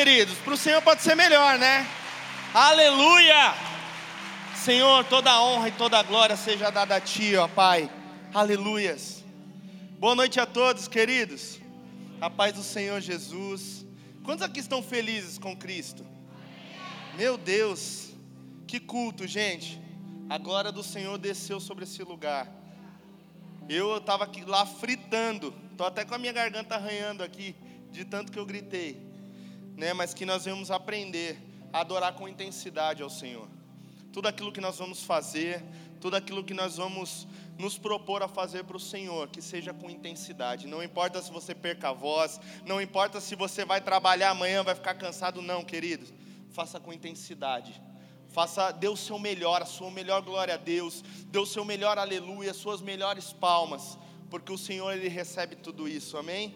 queridos. Para o Senhor pode ser melhor, né? Aleluia! Senhor, toda a honra e toda a glória seja dada a Ti, ó Pai. Aleluias. Boa noite a todos, queridos. A paz do Senhor Jesus. Quantos aqui estão felizes com Cristo? Meu Deus, que culto, gente. A glória do Senhor desceu sobre esse lugar. Eu estava lá fritando, estou até com a minha garganta arranhando aqui, de tanto que eu gritei. Né? Mas que nós vamos aprender a adorar com intensidade ao Senhor. Tudo aquilo que nós vamos fazer, tudo aquilo que nós vamos nos propor a fazer para o Senhor, que seja com intensidade. Não importa se você perca a voz, não importa se você vai trabalhar amanhã, vai ficar cansado, não, queridos. Faça com intensidade Faça, dê o seu melhor, a sua melhor glória a Deus, dê o seu melhor aleluia, as suas melhores palmas, porque o Senhor ele recebe tudo isso, amém?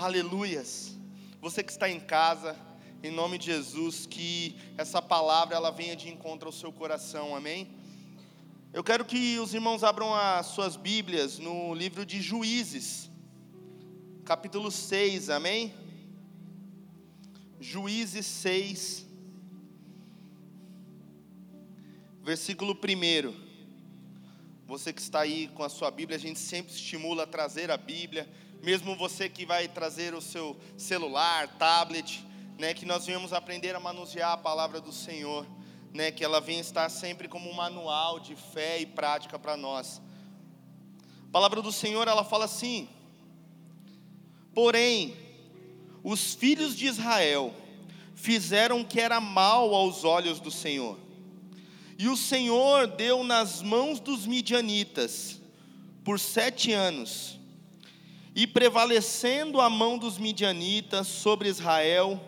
Aleluias. Você que está em casa, em nome de Jesus, que essa palavra ela venha de encontro ao seu coração, amém? Eu quero que os irmãos abram as suas Bíblias no livro de Juízes, capítulo 6, amém? Juízes 6, versículo 1. Você que está aí com a sua Bíblia, a gente sempre estimula a trazer a Bíblia, mesmo você que vai trazer o seu celular, tablet, né, que nós venhamos aprender a manusear a palavra do Senhor, né, que ela venha estar sempre como um manual de fé e prática para nós. A palavra do Senhor, ela fala assim: Porém, os filhos de Israel fizeram o que era mal aos olhos do Senhor e o Senhor deu nas mãos dos midianitas por sete anos, e prevalecendo a mão dos midianitas sobre Israel,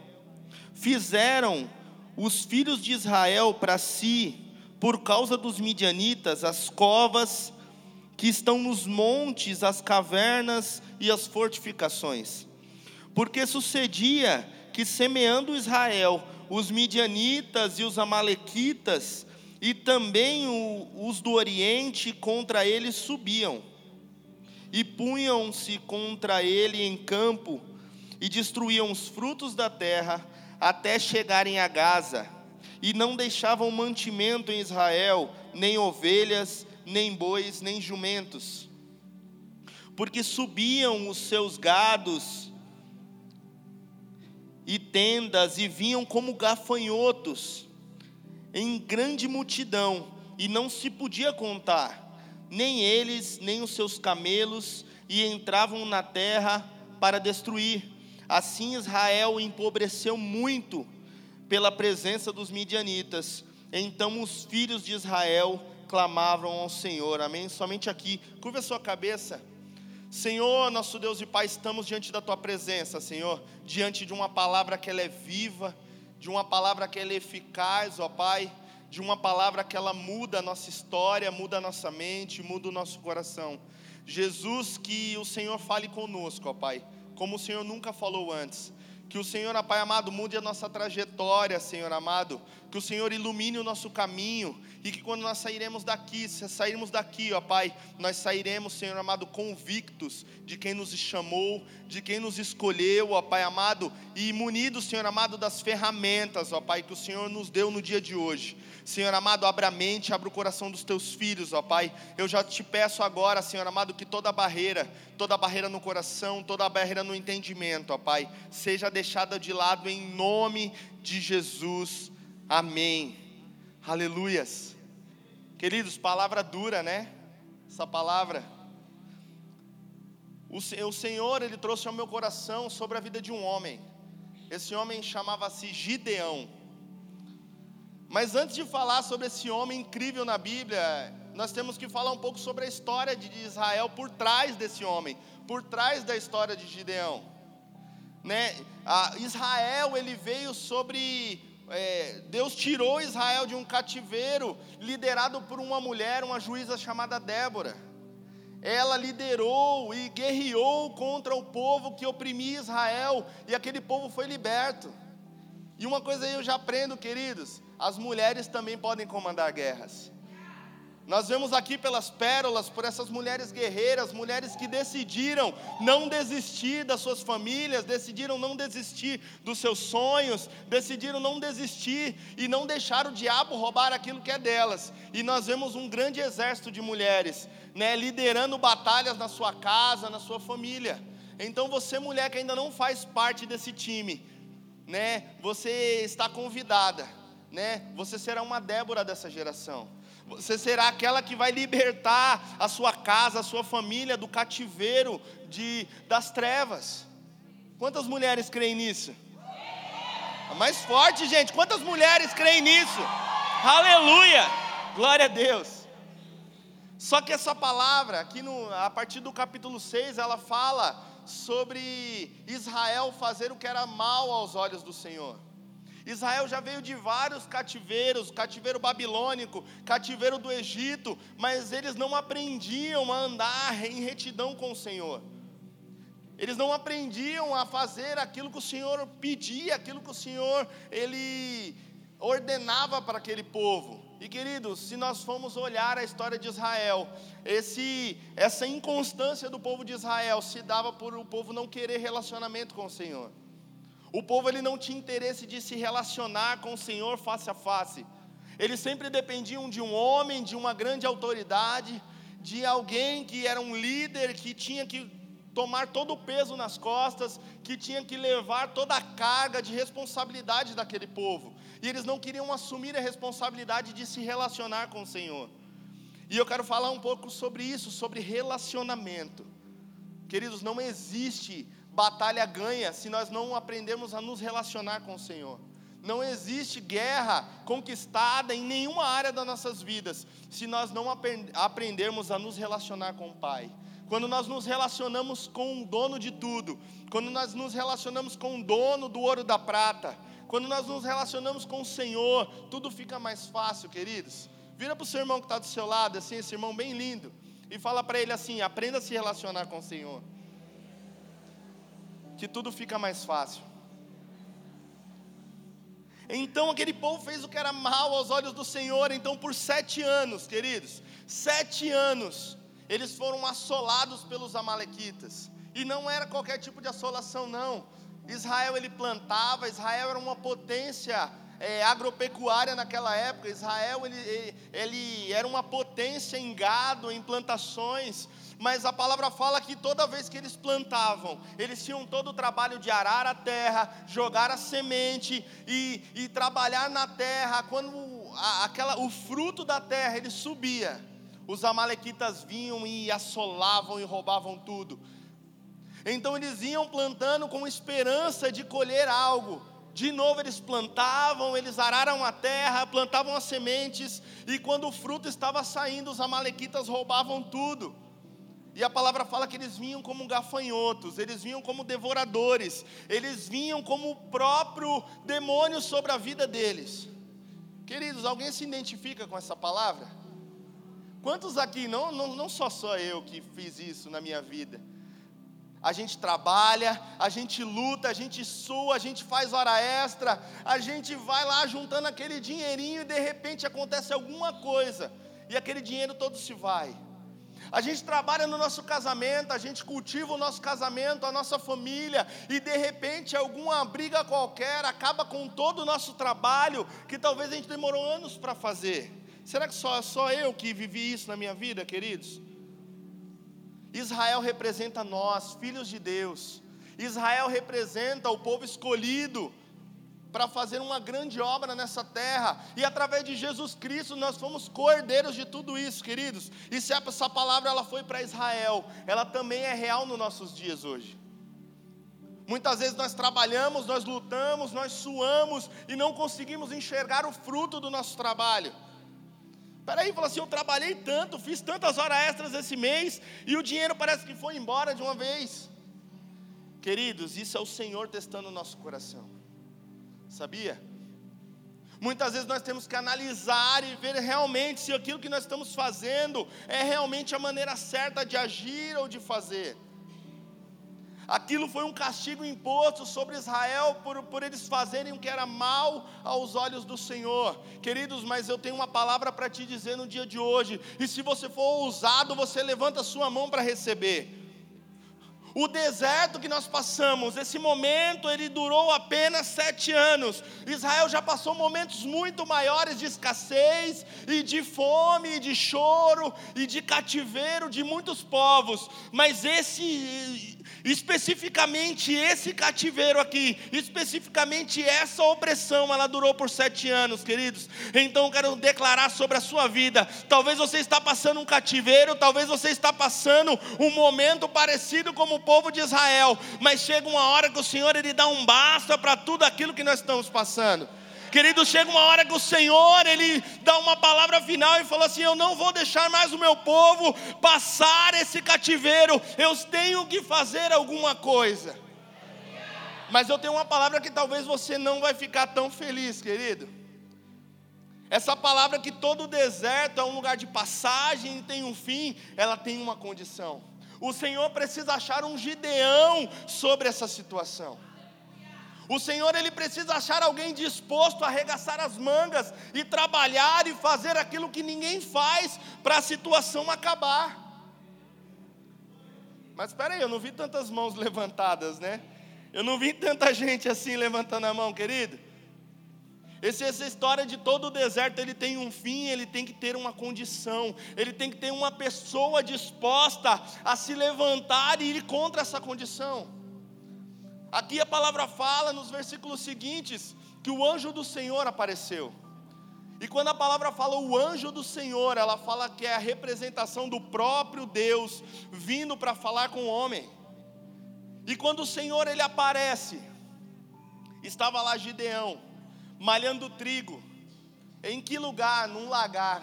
fizeram os filhos de Israel para si, por causa dos midianitas, as covas que estão nos montes, as cavernas e as fortificações. Porque sucedia que, semeando Israel, os midianitas e os amalequitas e também os do Oriente contra ele subiam, e punham-se contra ele em campo, e destruíam os frutos da terra, até chegarem a Gaza, e não deixavam mantimento em Israel, nem ovelhas, nem bois, nem jumentos, porque subiam os seus gados e tendas, e vinham como gafanhotos, em grande multidão, e não se podia contar, nem eles, nem os seus camelos, e entravam na terra para destruir. Assim Israel empobreceu muito pela presença dos midianitas. Então os filhos de Israel clamavam ao Senhor. Amém? Somente aqui. Curva a sua cabeça. Senhor, nosso Deus e Pai, estamos diante da tua presença, Senhor, diante de uma palavra que ela é viva, de uma palavra que ela é eficaz, ó Pai, de uma palavra que ela muda a nossa história, muda a nossa mente, muda o nosso coração. Jesus, que o Senhor fale conosco, ó Pai, como o Senhor nunca falou antes. Que o Senhor, Pai amado, mude a nossa trajetória, Senhor amado. Que o Senhor ilumine o nosso caminho. E que quando nós sairemos daqui, se sairmos daqui, ó Pai, nós sairemos, Senhor amado, convictos de quem nos chamou, de quem nos escolheu, ó Pai amado, e munidos, Senhor amado, das ferramentas, ó Pai, que o Senhor nos deu no dia de hoje. Senhor amado, abra a mente, abra o coração dos teus filhos, ó Pai. Eu já te peço agora, Senhor amado, que toda barreira, toda barreira no coração, toda barreira no entendimento, ó Pai, seja deixada de lado em nome de Jesus. Amém. Aleluias. Queridos, palavra dura, né? Essa palavra. O Senhor, Ele trouxe ao meu coração sobre a vida de um homem. Esse homem chamava-se Gideão. Mas antes de falar sobre esse homem incrível na Bíblia, nós temos que falar um pouco sobre a história de Israel por trás desse homem, por trás da história de Gideão. Né? A Israel ele veio sobre é, Deus tirou Israel de um cativeiro liderado por uma mulher, uma juíza chamada Débora. Ela liderou e guerreou contra o povo que oprimia Israel, e aquele povo foi liberto. E uma coisa eu já aprendo, queridos: as mulheres também podem comandar guerras. Nós vemos aqui pelas pérolas, por essas mulheres guerreiras, mulheres que decidiram não desistir das suas famílias, decidiram não desistir dos seus sonhos, decidiram não desistir e não deixar o diabo roubar aquilo que é delas. E nós vemos um grande exército de mulheres, né, liderando batalhas na sua casa, na sua família. Então você mulher que ainda não faz parte desse time, né, você está convidada, né? Você será uma Débora dessa geração. Você será aquela que vai libertar a sua casa, a sua família do cativeiro de, das trevas. Quantas mulheres creem nisso? A mais forte, gente. Quantas mulheres creem nisso? Aleluia! Glória a Deus. Só que essa palavra, aqui no, a partir do capítulo 6, ela fala sobre Israel fazer o que era mal aos olhos do Senhor. Israel já veio de vários cativeiros, cativeiro babilônico, cativeiro do Egito, mas eles não aprendiam a andar em retidão com o Senhor. Eles não aprendiam a fazer aquilo que o Senhor pedia, aquilo que o Senhor ele ordenava para aquele povo. E queridos, se nós formos olhar a história de Israel, esse, essa inconstância do povo de Israel se dava por o povo não querer relacionamento com o Senhor. O povo ele não tinha interesse de se relacionar com o Senhor face a face. Eles sempre dependiam de um homem, de uma grande autoridade, de alguém que era um líder que tinha que tomar todo o peso nas costas, que tinha que levar toda a carga de responsabilidade daquele povo. E eles não queriam assumir a responsabilidade de se relacionar com o Senhor. E eu quero falar um pouco sobre isso, sobre relacionamento. Queridos, não existe batalha ganha se nós não aprendermos a nos relacionar com o Senhor. Não existe guerra conquistada em nenhuma área das nossas vidas se nós não aprendermos a nos relacionar com o Pai. Quando nós nos relacionamos com o dono de tudo, quando nós nos relacionamos com o dono do ouro da prata, quando nós nos relacionamos com o Senhor, tudo fica mais fácil, queridos. Vira para o seu irmão que está do seu lado, assim, esse irmão bem lindo, e fala para ele assim: aprenda a se relacionar com o Senhor que tudo fica mais fácil. Então aquele povo fez o que era mal aos olhos do Senhor. Então, por sete anos, queridos, sete anos, eles foram assolados pelos Amalequitas. E não era qualquer tipo de assolação, não. Israel ele plantava, Israel era uma potência é, agropecuária naquela época. Israel ele, ele era uma potência em gado, em plantações mas a palavra fala que toda vez que eles plantavam, eles tinham todo o trabalho de arar a terra, jogar a semente e, e trabalhar na terra. Quando a, aquela, o fruto da terra ele subia, os amalequitas vinham e assolavam e roubavam tudo. Então eles iam plantando com esperança de colher algo. De novo eles plantavam, eles araram a terra, plantavam as sementes, e quando o fruto estava saindo, os amalequitas roubavam tudo. E a palavra fala que eles vinham como gafanhotos, eles vinham como devoradores, eles vinham como o próprio demônio sobre a vida deles. Queridos, alguém se identifica com essa palavra? Quantos aqui, não, não, não só sou eu que fiz isso na minha vida, a gente trabalha, a gente luta, a gente sua, a gente faz hora extra, a gente vai lá juntando aquele dinheirinho e de repente acontece alguma coisa e aquele dinheiro todo se vai. A gente trabalha no nosso casamento, a gente cultiva o nosso casamento, a nossa família, e de repente alguma briga qualquer acaba com todo o nosso trabalho que talvez a gente demorou anos para fazer. Será que só, só eu que vivi isso na minha vida, queridos? Israel representa nós, filhos de Deus. Israel representa o povo escolhido para fazer uma grande obra nessa terra, e através de Jesus Cristo nós fomos cordeiros de tudo isso, queridos. E se essa palavra ela foi para Israel, ela também é real nos nossos dias hoje. Muitas vezes nós trabalhamos, nós lutamos, nós suamos e não conseguimos enxergar o fruto do nosso trabalho. Peraí, fala assim: eu trabalhei tanto, fiz tantas horas extras esse mês e o dinheiro parece que foi embora de uma vez. Queridos, isso é o Senhor testando o nosso coração sabia? Muitas vezes nós temos que analisar e ver realmente se aquilo que nós estamos fazendo é realmente a maneira certa de agir ou de fazer. Aquilo foi um castigo imposto sobre Israel por, por eles fazerem o que era mal aos olhos do Senhor. Queridos, mas eu tenho uma palavra para te dizer no dia de hoje. E se você for ousado, você levanta sua mão para receber. O deserto que nós passamos, esse momento, ele durou apenas sete anos. Israel já passou momentos muito maiores de escassez, e de fome, e de choro, e de cativeiro de muitos povos. Mas esse Especificamente esse cativeiro aqui, especificamente essa opressão, ela durou por sete anos, queridos. Então eu quero declarar sobre a sua vida. Talvez você está passando um cativeiro, talvez você está passando um momento parecido como povo de Israel, mas chega uma hora que o Senhor ele dá um basta para tudo aquilo que nós estamos passando. Querido, chega uma hora que o Senhor, Ele dá uma palavra final e fala assim: Eu não vou deixar mais o meu povo passar esse cativeiro, eu tenho que fazer alguma coisa. Mas eu tenho uma palavra que talvez você não vai ficar tão feliz, querido. Essa palavra que todo deserto é um lugar de passagem e tem um fim, ela tem uma condição. O Senhor precisa achar um Gideão sobre essa situação. O Senhor ele precisa achar alguém disposto a arregaçar as mangas e trabalhar e fazer aquilo que ninguém faz para a situação acabar. Mas espera aí, eu não vi tantas mãos levantadas, né? Eu não vi tanta gente assim levantando a mão, querido. Esse, essa história de todo o deserto, ele tem um fim, ele tem que ter uma condição, ele tem que ter uma pessoa disposta a se levantar e ir contra essa condição. Aqui a palavra fala nos versículos seguintes que o anjo do Senhor apareceu. E quando a palavra fala o anjo do Senhor, ela fala que é a representação do próprio Deus vindo para falar com o homem. E quando o Senhor ele aparece, estava lá Gideão, malhando trigo. Em que lugar? Num lagar.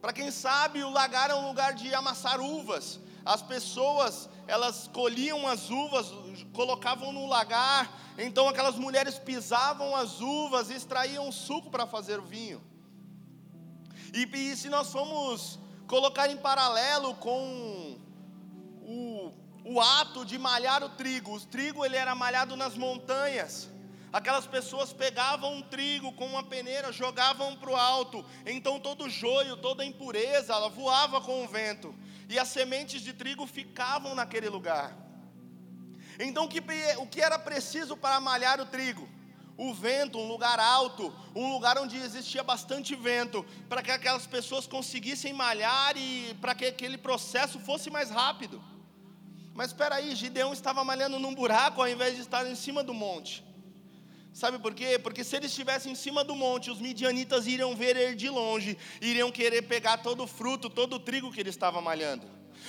Para quem sabe, o lagar é um lugar de amassar uvas. As pessoas, elas colhiam as uvas, colocavam no lagar, então aquelas mulheres pisavam as uvas e extraíam suco para fazer o vinho. E, e, se nós formos colocar em paralelo com o, o ato de malhar o trigo, o trigo ele era malhado nas montanhas. Aquelas pessoas pegavam um trigo com uma peneira, jogavam para o alto, então todo joio, toda impureza, ela voava com o vento, e as sementes de trigo ficavam naquele lugar. Então, o que era preciso para malhar o trigo? O vento, um lugar alto, um lugar onde existia bastante vento, para que aquelas pessoas conseguissem malhar e para que aquele processo fosse mais rápido. Mas espera aí, Gideão estava malhando num buraco ao invés de estar em cima do monte. Sabe por quê? Porque se ele estivesse em cima do monte, os midianitas iriam ver ele de longe, iriam querer pegar todo o fruto, todo o trigo que ele estava malhando.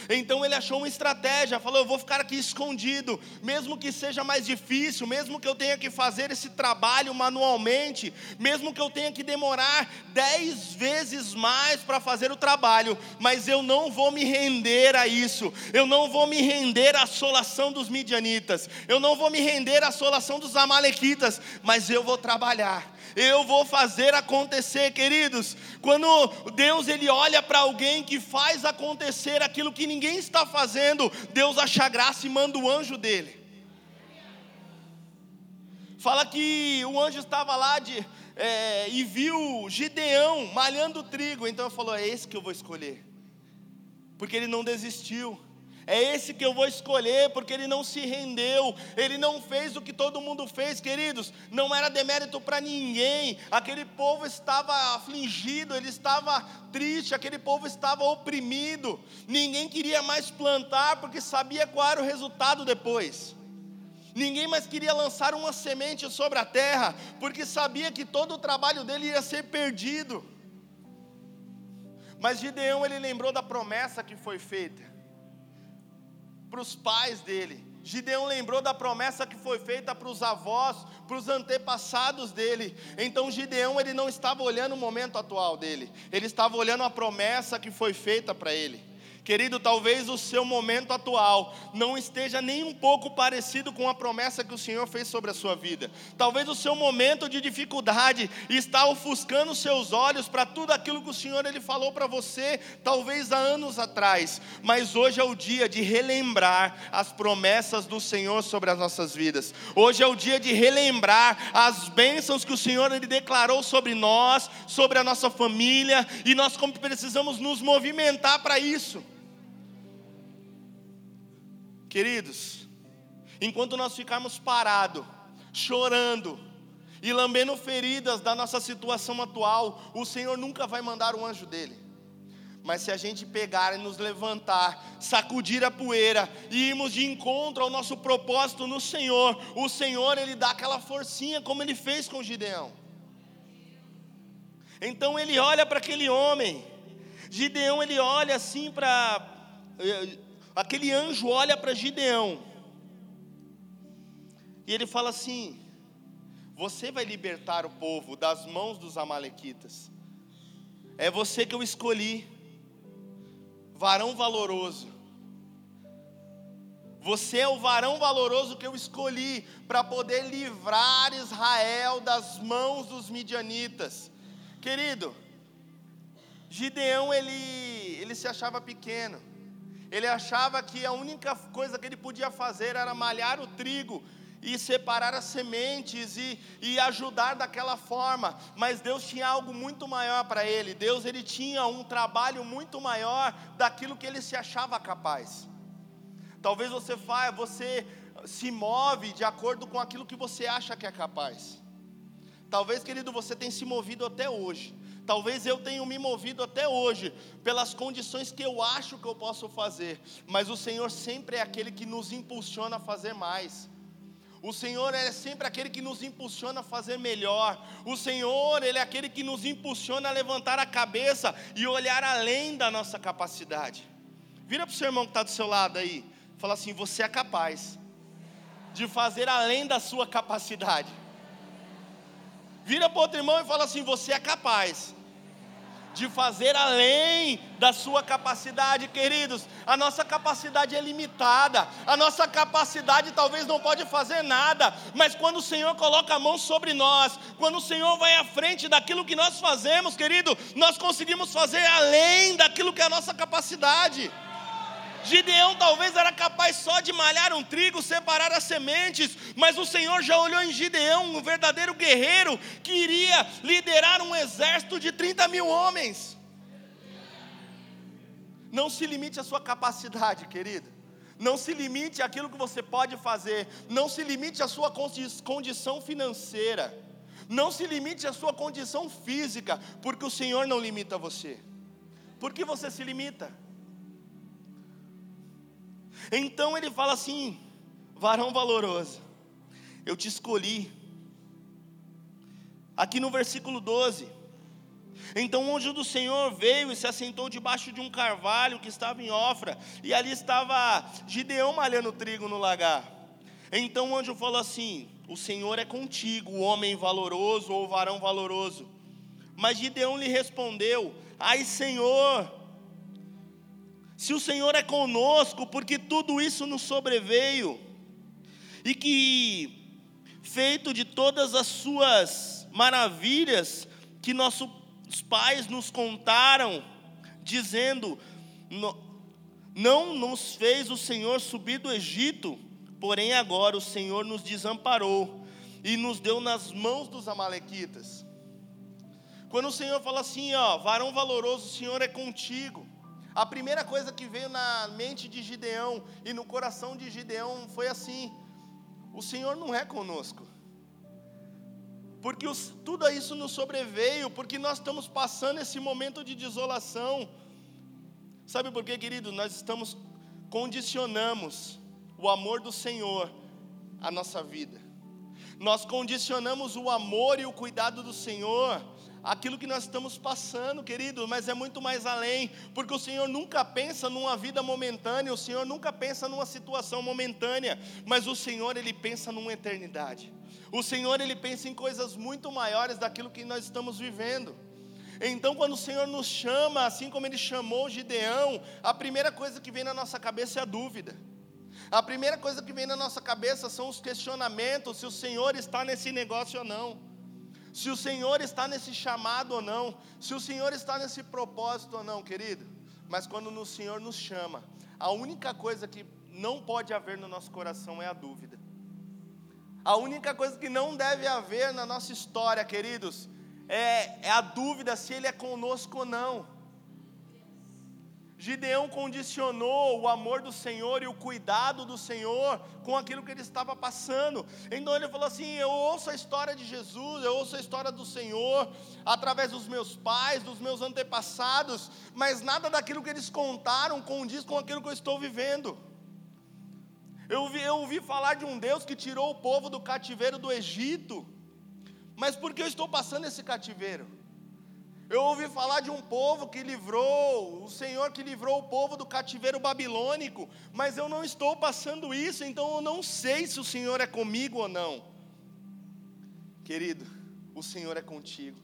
Então ele achou uma estratégia, falou: Eu vou ficar aqui escondido, mesmo que seja mais difícil, mesmo que eu tenha que fazer esse trabalho manualmente, mesmo que eu tenha que demorar dez vezes mais para fazer o trabalho, mas eu não vou me render a isso, eu não vou me render à assolação dos midianitas, eu não vou me render à assolação dos amalequitas, mas eu vou trabalhar. Eu vou fazer acontecer, queridos. Quando Deus ele olha para alguém que faz acontecer aquilo que ninguém está fazendo, Deus acha graça e manda o anjo dele. Fala que o anjo estava lá de, é, e viu Gideão malhando trigo, então ele falou: É esse que eu vou escolher, porque ele não desistiu. É esse que eu vou escolher, porque ele não se rendeu, ele não fez o que todo mundo fez, queridos. Não era demérito para ninguém. Aquele povo estava afligido, ele estava triste, aquele povo estava oprimido. Ninguém queria mais plantar porque sabia qual era o resultado depois. Ninguém mais queria lançar uma semente sobre a terra, porque sabia que todo o trabalho dele ia ser perdido. Mas Gideão ele lembrou da promessa que foi feita para os pais dele. Gideão lembrou da promessa que foi feita para os avós, para os antepassados dele. Então Gideão ele não estava olhando o momento atual dele, ele estava olhando a promessa que foi feita para ele. Querido, talvez o seu momento atual não esteja nem um pouco parecido com a promessa que o Senhor fez sobre a sua vida. Talvez o seu momento de dificuldade está ofuscando seus olhos para tudo aquilo que o Senhor ele falou para você, talvez há anos atrás. Mas hoje é o dia de relembrar as promessas do Senhor sobre as nossas vidas. Hoje é o dia de relembrar as bênçãos que o Senhor ele declarou sobre nós, sobre a nossa família, e nós precisamos nos movimentar para isso. Queridos, enquanto nós ficarmos parados, chorando e lambendo feridas da nossa situação atual, o Senhor nunca vai mandar um anjo dele. Mas se a gente pegar e nos levantar, sacudir a poeira e irmos de encontro ao nosso propósito no Senhor, o Senhor ele dá aquela forcinha como ele fez com Gideão. Então ele olha para aquele homem. Gideão ele olha assim para eh, aquele anjo olha para Gideão e ele fala assim: Você vai libertar o povo das mãos dos Amalequitas. É você que eu escolhi, varão valoroso. Você é o varão valoroso que eu escolhi para poder livrar Israel das mãos dos midianitas. Querido, Gideão ele, ele se achava pequeno. Ele achava que a única coisa que ele podia fazer era malhar o trigo e separar as sementes e, e ajudar daquela forma, mas Deus tinha algo muito maior para ele. Deus ele tinha um trabalho muito maior daquilo que ele se achava capaz. Talvez você faça, você se move de acordo com aquilo que você acha que é capaz. Talvez, querido, você tenha se movido até hoje Talvez eu tenha me movido até hoje pelas condições que eu acho que eu posso fazer, mas o Senhor sempre é aquele que nos impulsiona a fazer mais. O Senhor é sempre aquele que nos impulsiona a fazer melhor. O Senhor, Ele é aquele que nos impulsiona a levantar a cabeça e olhar além da nossa capacidade. Vira para o seu irmão que está do seu lado aí. Fala assim: você é capaz de fazer além da sua capacidade. Vira para outro irmão e fala assim: você é capaz de fazer além da sua capacidade, queridos. A nossa capacidade é limitada, a nossa capacidade talvez não pode fazer nada, mas quando o Senhor coloca a mão sobre nós, quando o Senhor vai à frente daquilo que nós fazemos, querido, nós conseguimos fazer além daquilo que é a nossa capacidade. Gideão talvez era capaz só de malhar um trigo, separar as sementes, mas o Senhor já olhou em Gideão, um verdadeiro guerreiro, que iria liderar um exército de 30 mil homens. Não se limite à sua capacidade, querido. Não se limite àquilo que você pode fazer. Não se limite à sua condição financeira. Não se limite à sua condição física, porque o Senhor não limita você. Por que você se limita? Então ele fala assim: varão valoroso, eu te escolhi. Aqui no versículo 12. Então o anjo do Senhor veio e se assentou debaixo de um carvalho que estava em Ofra, e ali estava Gideão malhando trigo no lagar. Então o anjo falou assim: O Senhor é contigo, homem valoroso ou varão valoroso. Mas Gideão lhe respondeu: Ai, Senhor, se o Senhor é conosco, porque tudo isso nos sobreveio, e que, feito de todas as suas maravilhas que nossos pais nos contaram, dizendo: Não nos fez o Senhor subir do Egito, porém agora o Senhor nos desamparou e nos deu nas mãos dos Amalequitas. Quando o Senhor fala assim, ó, varão valoroso, o Senhor é contigo. A primeira coisa que veio na mente de Gideão e no coração de Gideão foi assim: o Senhor não é conosco. Porque os, tudo isso nos sobreveio, porque nós estamos passando esse momento de desolação. Sabe por quê, querido? Nós estamos, condicionamos o amor do Senhor à nossa vida. Nós condicionamos o amor e o cuidado do Senhor aquilo que nós estamos passando, querido, mas é muito mais além, porque o Senhor nunca pensa numa vida momentânea, o Senhor nunca pensa numa situação momentânea, mas o Senhor ele pensa numa eternidade. O Senhor ele pensa em coisas muito maiores daquilo que nós estamos vivendo. Então, quando o Senhor nos chama, assim como Ele chamou Gideão, a primeira coisa que vem na nossa cabeça é a dúvida. A primeira coisa que vem na nossa cabeça são os questionamentos: se o Senhor está nesse negócio ou não, se o Senhor está nesse chamado ou não, se o Senhor está nesse propósito ou não, querido. Mas quando o Senhor nos chama, a única coisa que não pode haver no nosso coração é a dúvida. A única coisa que não deve haver na nossa história, queridos, é, é a dúvida se Ele é conosco ou não. Gideão condicionou o amor do Senhor e o cuidado do Senhor com aquilo que ele estava passando. Então ele falou assim: Eu ouço a história de Jesus, eu ouço a história do Senhor através dos meus pais, dos meus antepassados, mas nada daquilo que eles contaram condiz com aquilo que eu estou vivendo. Eu ouvi, eu ouvi falar de um Deus que tirou o povo do cativeiro do Egito, mas por que eu estou passando esse cativeiro? Eu ouvi falar de um povo que livrou, o Senhor que livrou o povo do cativeiro babilônico, mas eu não estou passando isso, então eu não sei se o Senhor é comigo ou não. Querido, o Senhor é contigo,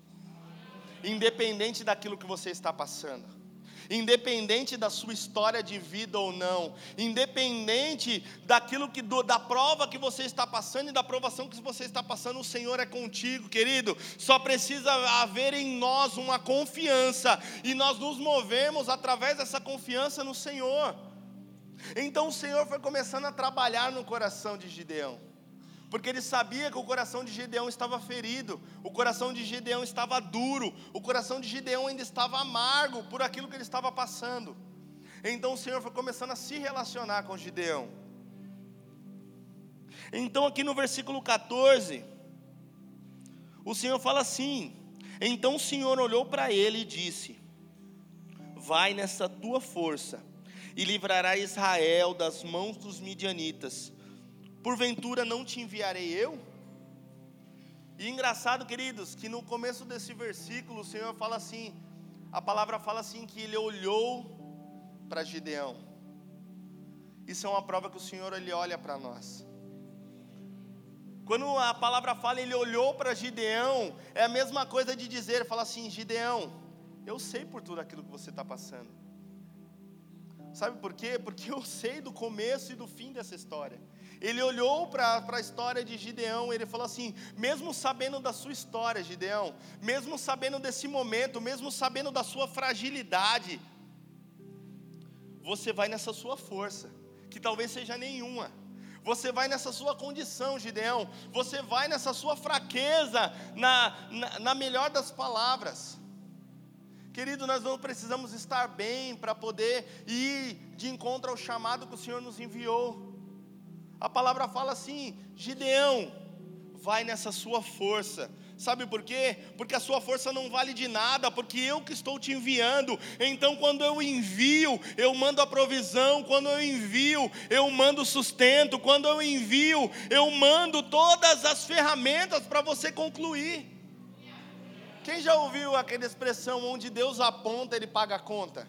independente daquilo que você está passando independente da sua história de vida ou não, independente daquilo que da prova que você está passando e da provação que você está passando, o Senhor é contigo, querido. Só precisa haver em nós uma confiança e nós nos movemos através dessa confiança no Senhor. Então o Senhor foi começando a trabalhar no coração de Gideão porque ele sabia que o coração de Gideão estava ferido, o coração de Gideão estava duro, o coração de Gideão ainda estava amargo por aquilo que ele estava passando. Então o Senhor foi começando a se relacionar com Gideão. Então, aqui no versículo 14, o Senhor fala assim: Então o Senhor olhou para ele e disse: Vai nessa tua força e livrará Israel das mãos dos midianitas Porventura não te enviarei eu? E engraçado, queridos, que no começo desse versículo o Senhor fala assim, a palavra fala assim que ele olhou para Gideão. Isso é uma prova que o Senhor ele olha para nós. Quando a palavra fala ele olhou para Gideão, é a mesma coisa de dizer, fala assim, Gideão, eu sei por tudo aquilo que você está passando. Sabe por quê? Porque eu sei do começo e do fim dessa história. Ele olhou para a história de Gideão, ele falou assim: mesmo sabendo da sua história, Gideão, mesmo sabendo desse momento, mesmo sabendo da sua fragilidade, você vai nessa sua força, que talvez seja nenhuma. Você vai nessa sua condição, Gideão. Você vai nessa sua fraqueza, na, na, na melhor das palavras. Querido, nós não precisamos estar bem para poder ir de encontro ao chamado que o Senhor nos enviou. A palavra fala assim: Gideão, vai nessa sua força. Sabe por quê? Porque a sua força não vale de nada, porque eu que estou te enviando. Então, quando eu envio, eu mando a provisão. Quando eu envio, eu mando sustento. Quando eu envio, eu mando todas as ferramentas para você concluir. Quem já ouviu aquela expressão onde Deus aponta, Ele paga a conta?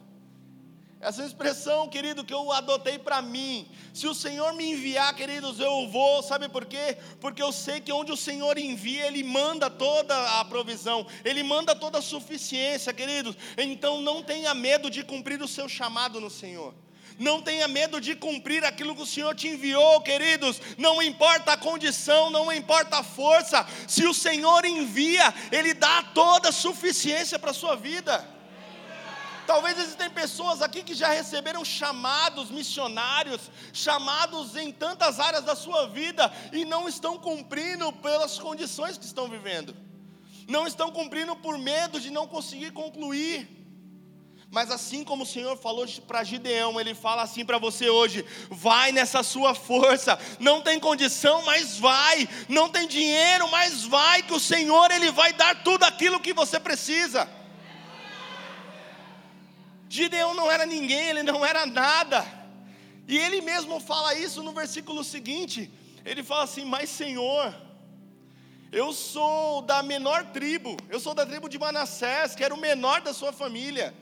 Essa expressão, querido, que eu adotei para mim. Se o Senhor me enviar, queridos, eu vou. Sabe por quê? Porque eu sei que onde o Senhor envia, Ele manda toda a provisão, Ele manda toda a suficiência, queridos. Então não tenha medo de cumprir o seu chamado no Senhor. Não tenha medo de cumprir aquilo que o Senhor te enviou, queridos. Não importa a condição, não importa a força. Se o Senhor envia, Ele dá toda a suficiência para a sua vida. Talvez existem pessoas aqui que já receberam chamados missionários, chamados em tantas áreas da sua vida e não estão cumprindo pelas condições que estão vivendo. Não estão cumprindo por medo de não conseguir concluir. Mas assim como o Senhor falou para Gideão, Ele fala assim para você hoje: vai nessa sua força, não tem condição, mas vai, não tem dinheiro, mas vai, que o Senhor Ele vai dar tudo aquilo que você precisa. Gideão não era ninguém, ele não era nada. E ele mesmo fala isso no versículo seguinte. Ele fala assim: Mas Senhor, eu sou da menor tribo, eu sou da tribo de Manassés, que era o menor da sua família.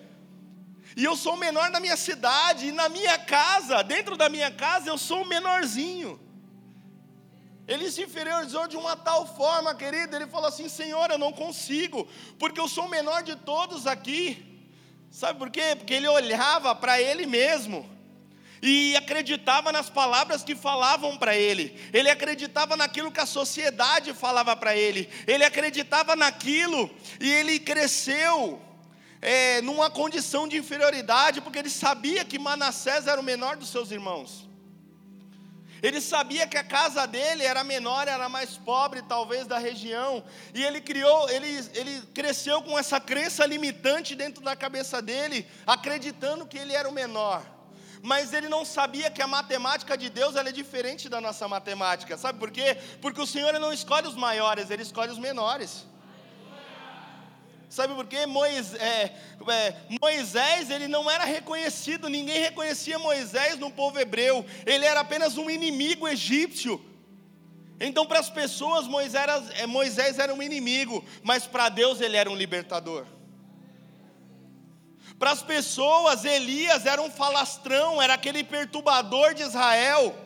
E eu sou o menor da minha cidade, e na minha casa, dentro da minha casa, eu sou o menorzinho. Ele se inferiorizou de uma tal forma, querido. Ele falou assim: Senhor, eu não consigo, porque eu sou o menor de todos aqui. Sabe por quê? Porque ele olhava para ele mesmo e acreditava nas palavras que falavam para ele, ele acreditava naquilo que a sociedade falava para ele, ele acreditava naquilo e ele cresceu é, numa condição de inferioridade, porque ele sabia que Manassés era o menor dos seus irmãos. Ele sabia que a casa dele era menor, era mais pobre, talvez da região, e ele criou, ele, ele cresceu com essa crença limitante dentro da cabeça dele, acreditando que ele era o menor mas ele não sabia que a matemática de Deus é diferente da nossa matemática. Sabe por quê? Porque o Senhor não escolhe os maiores, ele escolhe os menores. Sabe por quê? Moisés, é, Moisés, ele não era reconhecido, ninguém reconhecia Moisés no povo hebreu, ele era apenas um inimigo egípcio. Então, para as pessoas, Moisés era, é, Moisés era um inimigo, mas para Deus ele era um libertador. Para as pessoas, Elias era um falastrão, era aquele perturbador de Israel.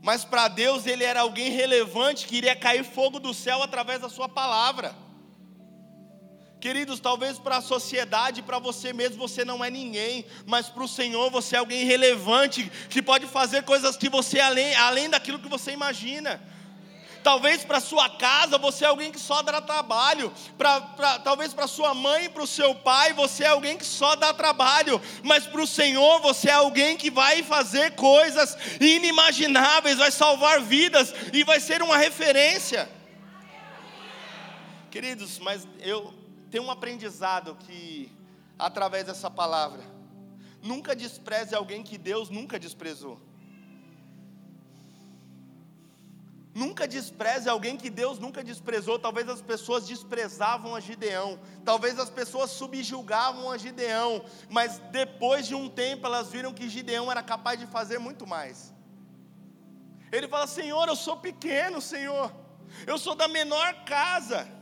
Mas para Deus ele era alguém relevante que iria cair fogo do céu através da sua palavra. Queridos, talvez para a sociedade, para você mesmo, você não é ninguém, mas para o Senhor você é alguém relevante, que pode fazer coisas que você além, além daquilo que você imagina. Talvez para sua casa você é alguém que só dá trabalho. Pra, pra talvez para sua mãe, para o seu pai, você é alguém que só dá trabalho. Mas para o Senhor você é alguém que vai fazer coisas inimagináveis, vai salvar vidas e vai ser uma referência. Queridos, mas eu tenho um aprendizado que através dessa palavra. Nunca despreze alguém que Deus nunca desprezou. Nunca despreze alguém que Deus nunca desprezou. Talvez as pessoas desprezavam a Gideão, talvez as pessoas subjulgavam a Gideão, mas depois de um tempo elas viram que Gideão era capaz de fazer muito mais. Ele fala: Senhor, eu sou pequeno, Senhor, eu sou da menor casa.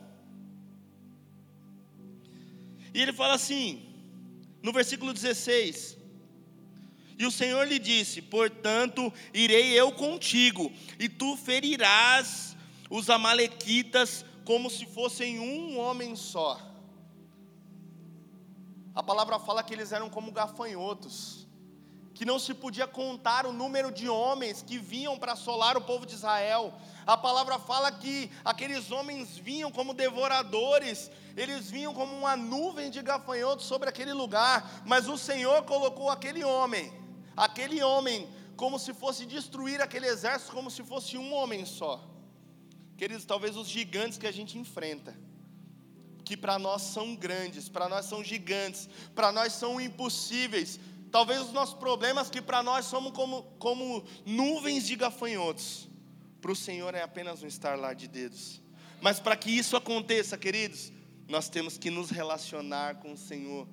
E ele fala assim, no versículo 16: e o Senhor lhe disse: Portanto, irei eu contigo, e tu ferirás os Amalequitas como se fossem um homem só. A palavra fala que eles eram como gafanhotos, que não se podia contar o número de homens que vinham para assolar o povo de Israel. A palavra fala que aqueles homens vinham como devoradores, eles vinham como uma nuvem de gafanhotos sobre aquele lugar, mas o Senhor colocou aquele homem aquele homem como se fosse destruir aquele exército, como se fosse um homem só. Queridos, talvez os gigantes que a gente enfrenta, que para nós são grandes, para nós são gigantes, para nós são impossíveis. Talvez os nossos problemas que para nós somos como, como nuvens de gafanhotos, para o Senhor é apenas um estalar de dedos. Mas para que isso aconteça, queridos, nós temos que nos relacionar com o Senhor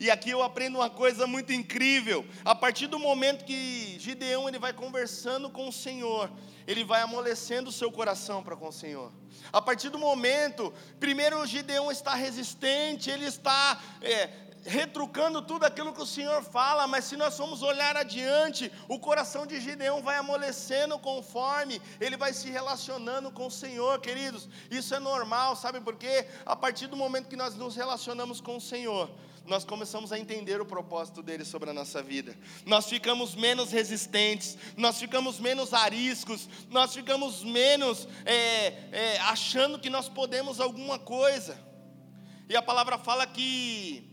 e aqui eu aprendo uma coisa muito incrível. A partir do momento que Gideão ele vai conversando com o Senhor, ele vai amolecendo o seu coração para com o Senhor. A partir do momento, primeiro Gideão está resistente, ele está é, retrucando tudo aquilo que o Senhor fala, mas se nós formos olhar adiante, o coração de Gideão vai amolecendo conforme ele vai se relacionando com o Senhor, queridos. Isso é normal, sabe por quê? A partir do momento que nós nos relacionamos com o Senhor, nós começamos a entender o propósito dele sobre a nossa vida. Nós ficamos menos resistentes, nós ficamos menos ariscos, nós ficamos menos é, é, achando que nós podemos alguma coisa. E a palavra fala que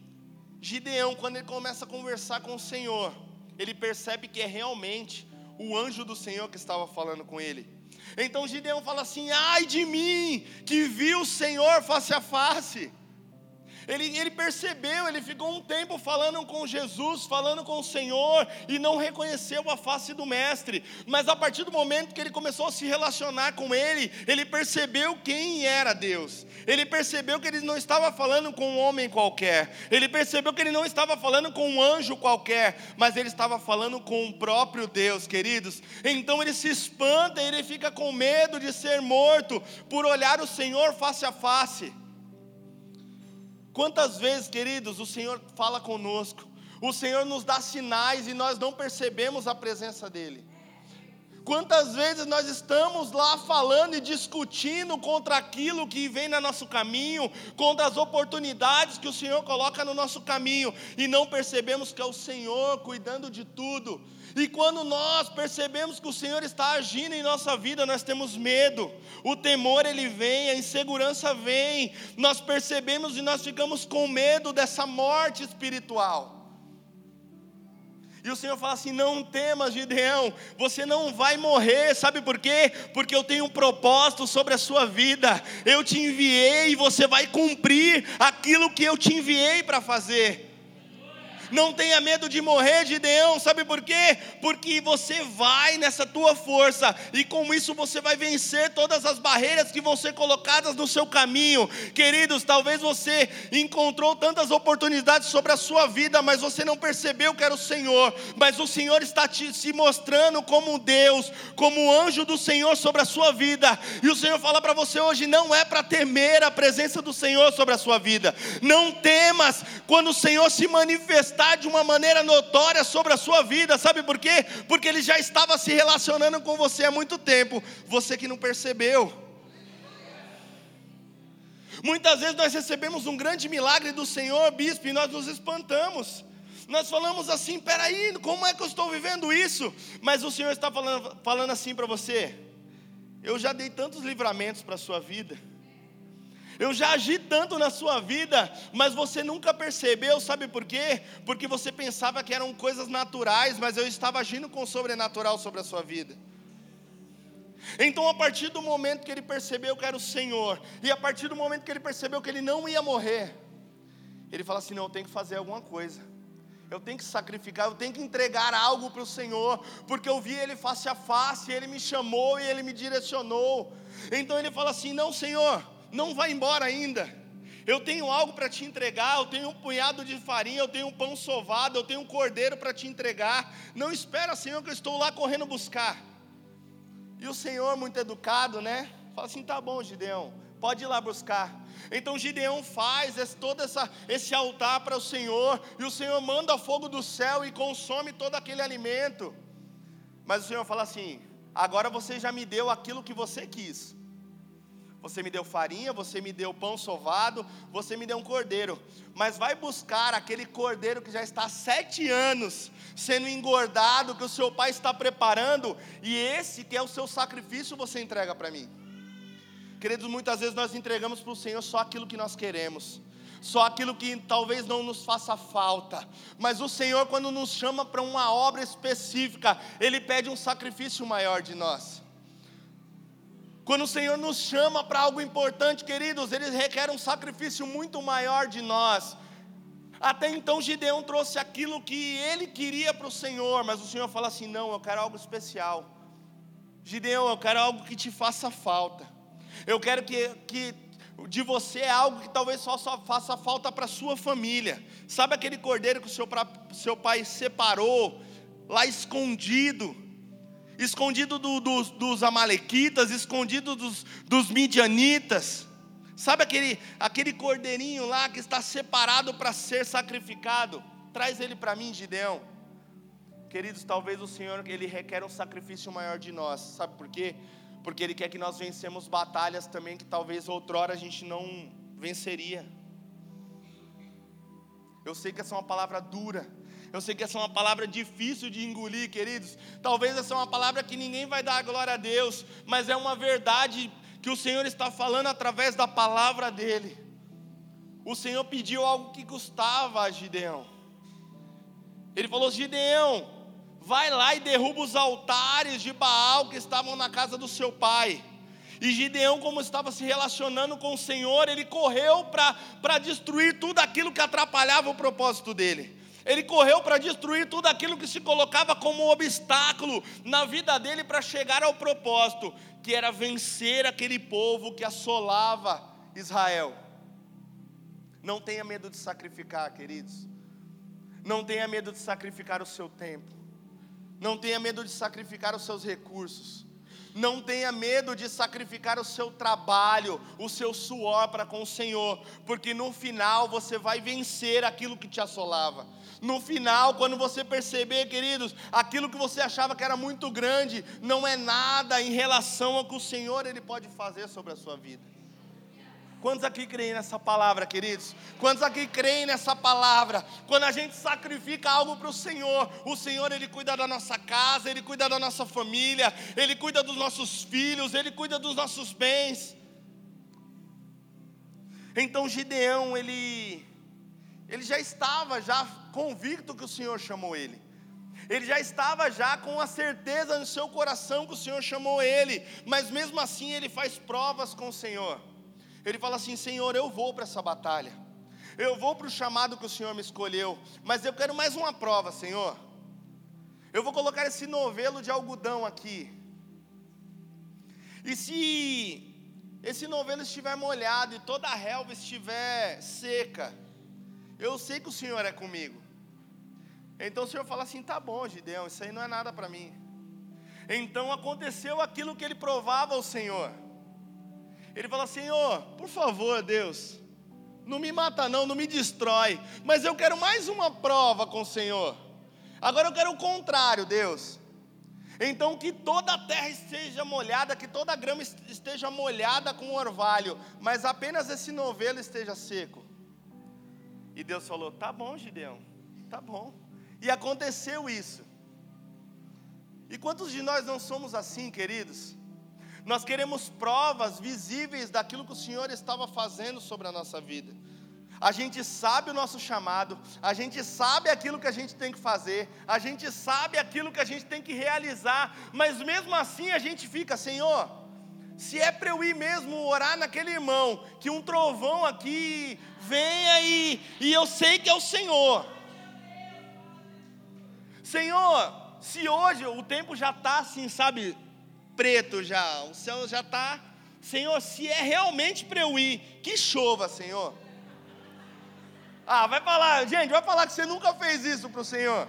Gideão, quando ele começa a conversar com o Senhor, ele percebe que é realmente o anjo do Senhor que estava falando com ele. Então Gideão fala assim: ai de mim, que viu o Senhor face a face. Ele, ele percebeu, ele ficou um tempo falando com Jesus, falando com o Senhor, e não reconheceu a face do Mestre. Mas a partir do momento que ele começou a se relacionar com ele, ele percebeu quem era Deus. Ele percebeu que ele não estava falando com um homem qualquer. Ele percebeu que ele não estava falando com um anjo qualquer, mas ele estava falando com o próprio Deus, queridos. Então ele se espanta, ele fica com medo de ser morto por olhar o Senhor face a face. Quantas vezes, queridos, o Senhor fala conosco, o Senhor nos dá sinais e nós não percebemos a presença dEle. Quantas vezes nós estamos lá falando e discutindo contra aquilo que vem no nosso caminho, contra as oportunidades que o Senhor coloca no nosso caminho, e não percebemos que é o Senhor cuidando de tudo. E quando nós percebemos que o Senhor está agindo em nossa vida, nós temos medo. O temor ele vem, a insegurança vem. Nós percebemos e nós ficamos com medo dessa morte espiritual. E o Senhor fala assim: Não temas, Gideão, você não vai morrer, sabe por quê? Porque eu tenho um propósito sobre a sua vida. Eu te enviei e você vai cumprir aquilo que eu te enviei para fazer. Não tenha medo de morrer, Gideão, sabe por quê? Porque você vai nessa tua força, e com isso você vai vencer todas as barreiras que vão ser colocadas no seu caminho. Queridos, talvez você encontrou tantas oportunidades sobre a sua vida, mas você não percebeu que era o Senhor, mas o Senhor está te, se mostrando como Deus, como anjo do Senhor sobre a sua vida, e o Senhor fala para você hoje: não é para temer a presença do Senhor sobre a sua vida, não temas quando o Senhor se manifestar manifestar de uma maneira notória sobre a sua vida, sabe por quê? Porque ele já estava se relacionando com você há muito tempo, você que não percebeu. Muitas vezes nós recebemos um grande milagre do Senhor, bispo, e nós nos espantamos. Nós falamos assim: peraí, como é que eu estou vivendo isso? Mas o Senhor está falando, falando assim para você: eu já dei tantos livramentos para a sua vida eu já agi tanto na sua vida, mas você nunca percebeu, sabe por quê? Porque você pensava que eram coisas naturais, mas eu estava agindo com o sobrenatural sobre a sua vida. Então, a partir do momento que ele percebeu que era o Senhor, e a partir do momento que ele percebeu que ele não ia morrer, ele fala assim: não, eu tenho que fazer alguma coisa. Eu tenho que sacrificar, eu tenho que entregar algo para o Senhor, porque eu vi Ele face a face, Ele me chamou e Ele me direcionou. Então ele fala assim: Não, Senhor, não vai embora ainda. Eu tenho algo para te entregar, eu tenho um punhado de farinha, eu tenho um pão sovado, eu tenho um cordeiro para te entregar. Não espera, Senhor, que eu estou lá correndo buscar. E o Senhor, muito educado, né? Fala assim: tá bom, Gideão, pode ir lá buscar. Então Gideão faz todo essa, esse altar para o Senhor, e o Senhor manda fogo do céu e consome todo aquele alimento. Mas o Senhor fala assim: agora você já me deu aquilo que você quis. Você me deu farinha, você me deu pão sovado, você me deu um cordeiro. Mas vai buscar aquele cordeiro que já está há sete anos sendo engordado, que o seu pai está preparando, e esse que é o seu sacrifício você entrega para mim. Queridos, muitas vezes nós entregamos para o Senhor só aquilo que nós queremos só aquilo que talvez não nos faça falta. Mas o Senhor, quando nos chama para uma obra específica, Ele pede um sacrifício maior de nós. Quando o Senhor nos chama para algo importante, queridos, ele requer um sacrifício muito maior de nós. Até então Gideão trouxe aquilo que ele queria para o Senhor, mas o Senhor fala assim: não, eu quero algo especial. Gideão, eu quero algo que te faça falta. Eu quero que, que de você é algo que talvez só, só faça falta para sua família. Sabe aquele cordeiro que o seu, seu pai separou, lá escondido? Escondido do, dos, dos amalequitas, escondido dos, dos midianitas. Sabe aquele, aquele cordeirinho lá que está separado para ser sacrificado? Traz ele para mim, Gideão. Queridos, talvez o Senhor ele requer um sacrifício maior de nós. Sabe por quê? Porque ele quer que nós vencemos batalhas também que talvez outrora a gente não venceria. Eu sei que essa é uma palavra dura, eu sei que essa é uma palavra difícil de engolir, queridos. Talvez essa é uma palavra que ninguém vai dar glória a Deus, mas é uma verdade que o Senhor está falando através da palavra dele. O Senhor pediu algo que custava a Gideão. Ele falou: Gideão, vai lá e derruba os altares de Baal que estavam na casa do seu pai. E Gideão, como estava se relacionando com o Senhor, ele correu para destruir tudo aquilo que atrapalhava o propósito dele. Ele correu para destruir tudo aquilo que se colocava como um obstáculo na vida dele para chegar ao propósito, que era vencer aquele povo que assolava Israel. Não tenha medo de sacrificar, queridos. Não tenha medo de sacrificar o seu tempo. Não tenha medo de sacrificar os seus recursos. Não tenha medo de sacrificar o seu trabalho, o seu suor para com o Senhor, porque no final você vai vencer aquilo que te assolava. No final, quando você perceber, queridos, aquilo que você achava que era muito grande, não é nada em relação ao que o Senhor ele pode fazer sobre a sua vida. Quantos aqui creem nessa palavra, queridos? Quantos aqui creem nessa palavra? Quando a gente sacrifica algo para o Senhor, o Senhor ele cuida da nossa casa, ele cuida da nossa família, ele cuida dos nossos filhos, ele cuida dos nossos bens. Então Gideão, ele ele já estava já convicto que o Senhor chamou ele. Ele já estava já com a certeza no seu coração que o Senhor chamou ele, mas mesmo assim ele faz provas com o Senhor. Ele fala assim: Senhor, eu vou para essa batalha, eu vou para o chamado que o Senhor me escolheu, mas eu quero mais uma prova, Senhor. Eu vou colocar esse novelo de algodão aqui. E se esse novelo estiver molhado e toda a relva estiver seca, eu sei que o Senhor é comigo. Então o Senhor fala assim: tá bom, Gideão, isso aí não é nada para mim. Então aconteceu aquilo que ele provava ao Senhor. Ele fala: Senhor, por favor, Deus, não me mata, não, não me destrói, mas eu quero mais uma prova com o Senhor. Agora eu quero o contrário, Deus. Então que toda a terra esteja molhada, que toda a grama esteja molhada com orvalho, mas apenas esse novelo esteja seco. E Deus falou: Tá bom, Gideão, tá bom. E aconteceu isso. E quantos de nós não somos assim, queridos? Nós queremos provas visíveis daquilo que o Senhor estava fazendo sobre a nossa vida. A gente sabe o nosso chamado, a gente sabe aquilo que a gente tem que fazer, a gente sabe aquilo que a gente tem que realizar, mas mesmo assim a gente fica, Senhor, se é para eu ir mesmo orar naquele irmão, que um trovão aqui venha aí, e eu sei que é o Senhor. Senhor, se hoje o tempo já está assim, sabe, preto já, o céu já está. Senhor, se é realmente para eu ir, que chova, Senhor. Ah, vai falar, gente, vai falar que você nunca fez isso para o Senhor.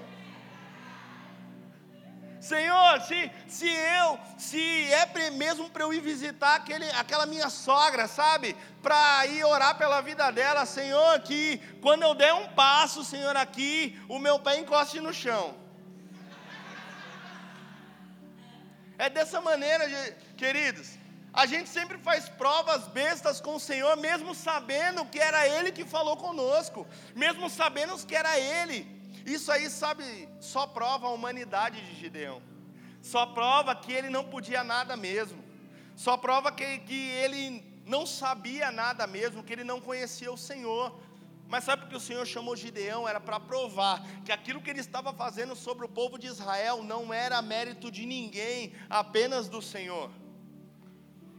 Senhor, se, se eu, se é mesmo para eu ir visitar aquele, aquela minha sogra, sabe? Para ir orar pela vida dela, Senhor, que quando eu der um passo, Senhor, aqui, o meu pé encoste no chão. É dessa maneira, queridos. A gente sempre faz provas bestas com o Senhor, mesmo sabendo que era Ele que falou conosco, mesmo sabendo que era Ele. Isso aí, sabe, só prova a humanidade de Gideão, só prova que ele não podia nada mesmo, só prova que, que ele não sabia nada mesmo, que ele não conhecia o Senhor. Mas sabe por que o Senhor chamou Gideão? Era para provar que aquilo que ele estava fazendo sobre o povo de Israel não era mérito de ninguém, apenas do Senhor.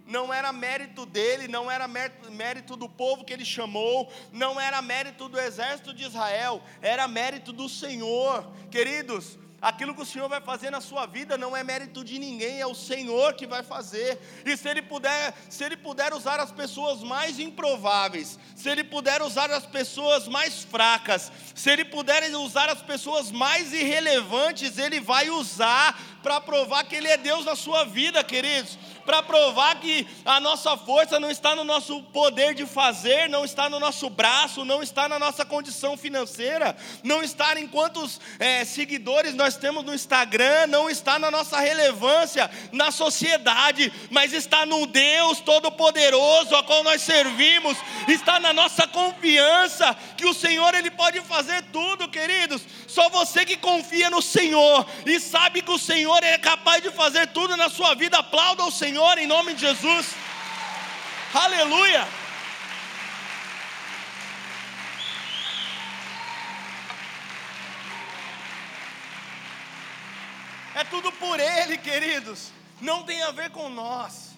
Não era mérito dele, não era mérito do povo que ele chamou, não era mérito do exército de Israel, era mérito do Senhor. Queridos, Aquilo que o Senhor vai fazer na sua vida não é mérito de ninguém, é o Senhor que vai fazer. E se ele puder, se ele puder usar as pessoas mais improváveis, se ele puder usar as pessoas mais fracas, se ele puder usar as pessoas mais irrelevantes, ele vai usar para provar que ele é Deus na sua vida, queridos para provar que a nossa força não está no nosso poder de fazer, não está no nosso braço, não está na nossa condição financeira, não está em quantos é, seguidores nós temos no Instagram, não está na nossa relevância na sociedade, mas está no Deus Todo-Poderoso a qual nós servimos, está na nossa confiança que o Senhor ele pode fazer tudo, queridos. Só você que confia no Senhor e sabe que o Senhor é capaz de fazer tudo na sua vida, aplauda o Senhor Senhor, em nome de Jesus. Aleluia. É tudo por Ele, queridos. Não tem a ver com nós.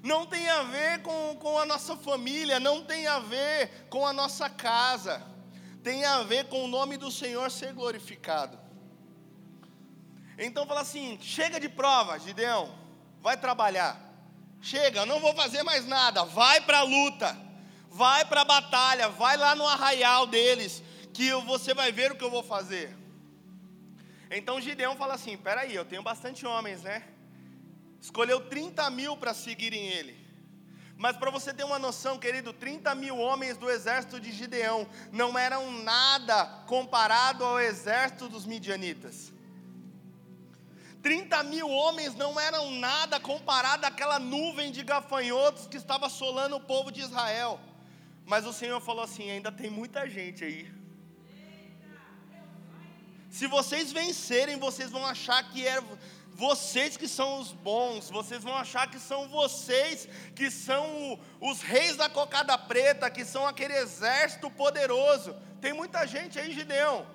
Não tem a ver com, com a nossa família. Não tem a ver com a nossa casa. Tem a ver com o nome do Senhor ser glorificado. Então fala assim: chega de prova, Gideão vai trabalhar. Chega, não vou fazer mais nada. Vai para a luta, vai para a batalha, vai lá no arraial deles, que você vai ver o que eu vou fazer. Então Gideão fala assim: peraí, eu tenho bastante homens, né? escolheu 30 mil para seguirem ele. Mas para você ter uma noção, querido, 30 mil homens do exército de Gideão não eram nada comparado ao exército dos midianitas. 30 mil homens não eram nada comparado àquela nuvem de gafanhotos que estava assolando o povo de Israel. Mas o Senhor falou assim: ainda tem muita gente aí. Se vocês vencerem, vocês vão achar que é vocês que são os bons, vocês vão achar que são vocês que são os reis da cocada preta, que são aquele exército poderoso. Tem muita gente aí, Gideão.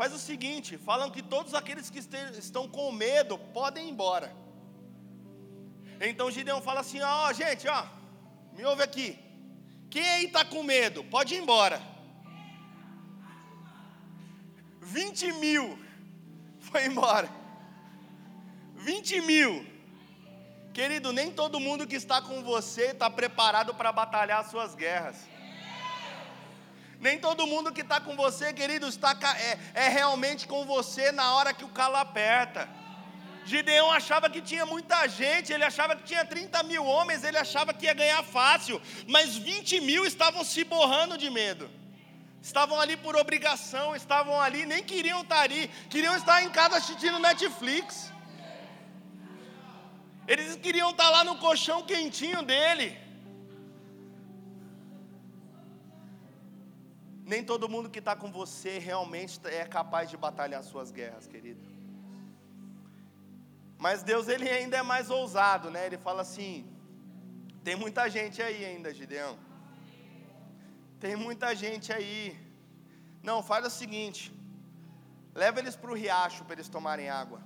Faz o seguinte: falam que todos aqueles que estão com medo podem ir embora. Então Gideão fala assim: ó, oh, gente, ó, me ouve aqui. Quem aí está com medo, pode ir embora. 20 mil foi embora. 20 mil. Querido, nem todo mundo que está com você está preparado para batalhar as suas guerras. Nem todo mundo que está com você, querido, está, é, é realmente com você na hora que o calo aperta. Gideão achava que tinha muita gente, ele achava que tinha 30 mil homens, ele achava que ia ganhar fácil, mas 20 mil estavam se borrando de medo. Estavam ali por obrigação, estavam ali, nem queriam estar ali, queriam estar em casa assistindo Netflix. Eles queriam estar lá no colchão quentinho dele. Nem todo mundo que está com você realmente é capaz de batalhar suas guerras, querido. Mas Deus ele ainda é mais ousado, né? Ele fala assim: tem muita gente aí ainda, Gideão. Tem muita gente aí. Não, faz o seguinte: leva eles para o riacho para eles tomarem água.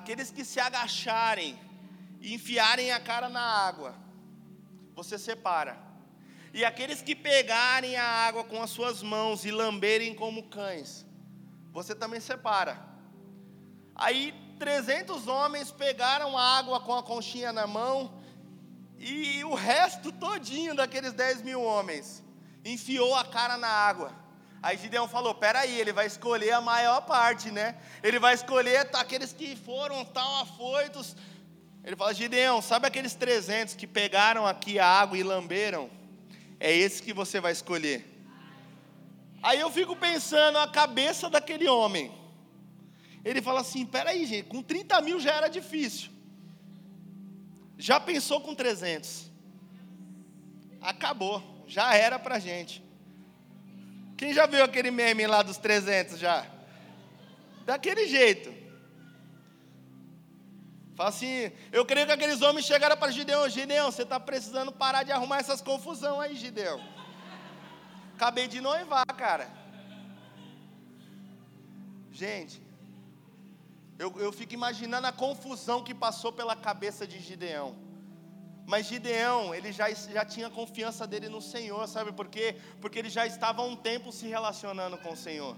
Aqueles que se agacharem e enfiarem a cara na água, você separa. E aqueles que pegarem a água com as suas mãos e lamberem como cães, você também separa. Aí 300 homens pegaram a água com a conchinha na mão, e o resto todinho daqueles 10 mil homens enfiou a cara na água. Aí Gideão falou: peraí, ele vai escolher a maior parte, né? Ele vai escolher aqueles que foram tão afoitos. Ele fala: Gideão, sabe aqueles 300 que pegaram aqui a água e lamberam? É esse que você vai escolher. Aí eu fico pensando a cabeça daquele homem. Ele fala assim: peraí, gente, com 30 mil já era difícil. Já pensou com 300? Acabou, já era para gente. Quem já viu aquele meme lá dos 300 já? Daquele jeito. Fala assim, eu creio que aqueles homens chegaram para Gideão, Gideão, você está precisando parar de arrumar essas confusão aí, Gideão. Acabei de noivar, cara. Gente, eu, eu fico imaginando a confusão que passou pela cabeça de Gideão. Mas Gideão, ele já, já tinha confiança dele no Senhor, sabe por quê? Porque ele já estava há um tempo se relacionando com o Senhor.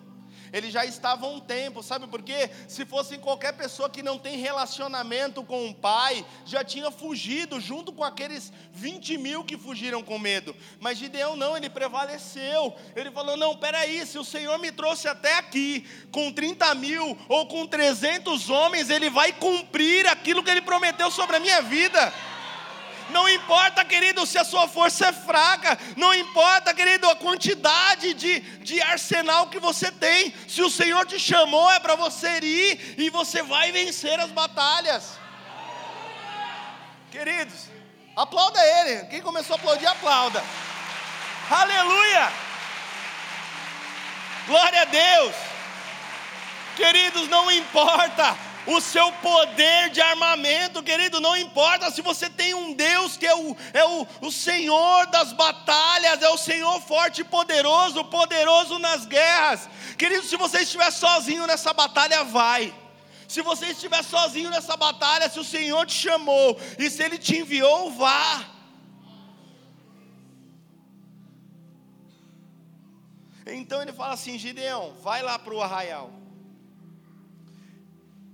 Ele já estava há um tempo, sabe por quê? Se fosse qualquer pessoa que não tem relacionamento com o pai, já tinha fugido junto com aqueles 20 mil que fugiram com medo. Mas Gideão não, ele prevaleceu. Ele falou: Não, peraí, se o Senhor me trouxe até aqui com 30 mil ou com 300 homens, ele vai cumprir aquilo que ele prometeu sobre a minha vida. Não importa, querido, se a sua força é fraca, não importa, querido, a quantidade de, de arsenal que você tem, se o Senhor te chamou, é para você ir e você vai vencer as batalhas. Queridos, aplauda Ele, quem começou a aplaudir, aplauda. Aleluia! Glória a Deus! Queridos, não importa o seu poder de armamento, querido, não importa se você tem um Deus que é o, é o, o Senhor das batalhas, é o Senhor forte e poderoso, poderoso nas guerras. Querido, se você estiver sozinho nessa batalha, vai. Se você estiver sozinho nessa batalha, se o Senhor te chamou e se Ele te enviou, vá. Então ele fala assim: Gideão, vai lá para o arraial.